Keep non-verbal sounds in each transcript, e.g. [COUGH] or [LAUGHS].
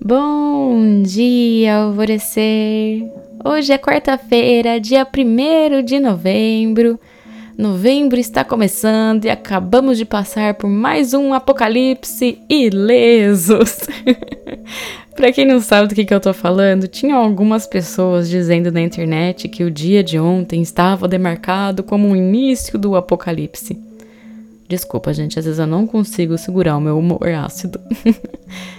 Bom dia, alvorecer! Hoje é quarta-feira, dia 1 de novembro. Novembro está começando e acabamos de passar por mais um apocalipse ilesos. [LAUGHS] Para quem não sabe do que, que eu tô falando, tinha algumas pessoas dizendo na internet que o dia de ontem estava demarcado como o início do apocalipse. Desculpa, gente, às vezes eu não consigo segurar o meu humor ácido. [LAUGHS]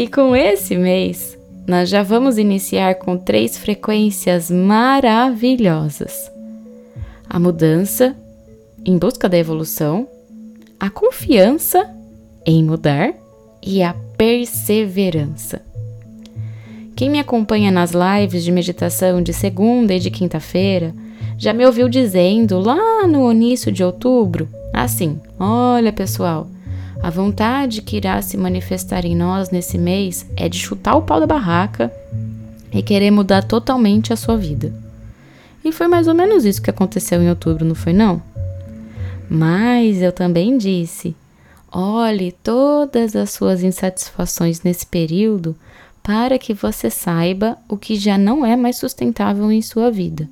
E com esse mês, nós já vamos iniciar com três frequências maravilhosas: a mudança em busca da evolução, a confiança em mudar e a perseverança. Quem me acompanha nas lives de meditação de segunda e de quinta-feira já me ouviu dizendo lá no início de outubro, assim: olha pessoal a vontade que irá se manifestar em nós nesse mês é de chutar o pau da barraca e querer mudar totalmente a sua vida. E foi mais ou menos isso que aconteceu em outubro, não foi não? Mas eu também disse: olhe todas as suas insatisfações nesse período para que você saiba o que já não é mais sustentável em sua vida.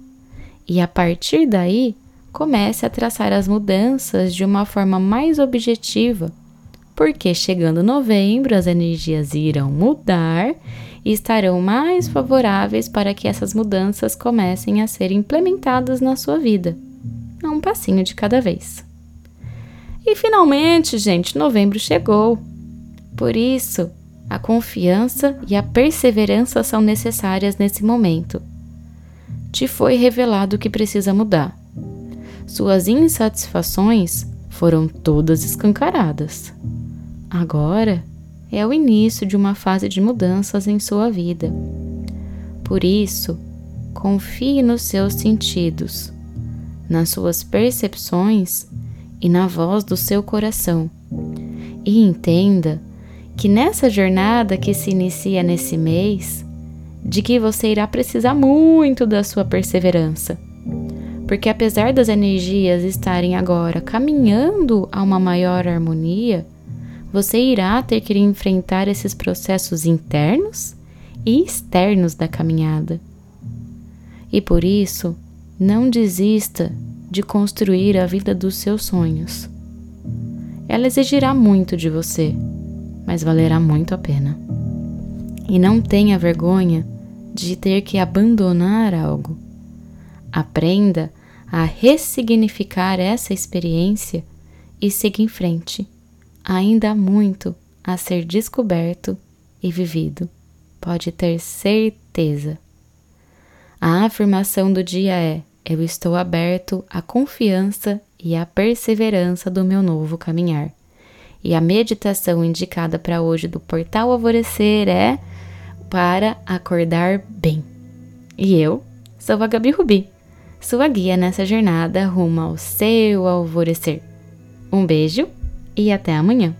E a partir daí, comece a traçar as mudanças de uma forma mais objetiva porque chegando novembro as energias irão mudar e estarão mais favoráveis para que essas mudanças comecem a ser implementadas na sua vida, a um passinho de cada vez. E finalmente, gente, novembro chegou. Por isso, a confiança e a perseverança são necessárias nesse momento. Te foi revelado o que precisa mudar. Suas insatisfações foram todas escancaradas. Agora é o início de uma fase de mudanças em sua vida. Por isso, confie nos seus sentidos, nas suas percepções e na voz do seu coração. E entenda que nessa jornada que se inicia nesse mês, de que você irá precisar muito da sua perseverança. Porque apesar das energias estarem agora caminhando a uma maior harmonia, você irá ter que enfrentar esses processos internos e externos da caminhada. E por isso, não desista de construir a vida dos seus sonhos. Ela exigirá muito de você, mas valerá muito a pena. E não tenha vergonha de ter que abandonar algo. Aprenda a ressignificar essa experiência e seguir em frente ainda há muito a ser descoberto e vivido, pode ter certeza. A afirmação do dia é: Eu estou aberto à confiança e à perseverança do meu novo caminhar. E a meditação indicada para hoje do Portal Alvorecer é para acordar bem. E eu sou a Gabi Rubi, sua guia nessa jornada rumo ao seu alvorecer. Um beijo e até amanhã.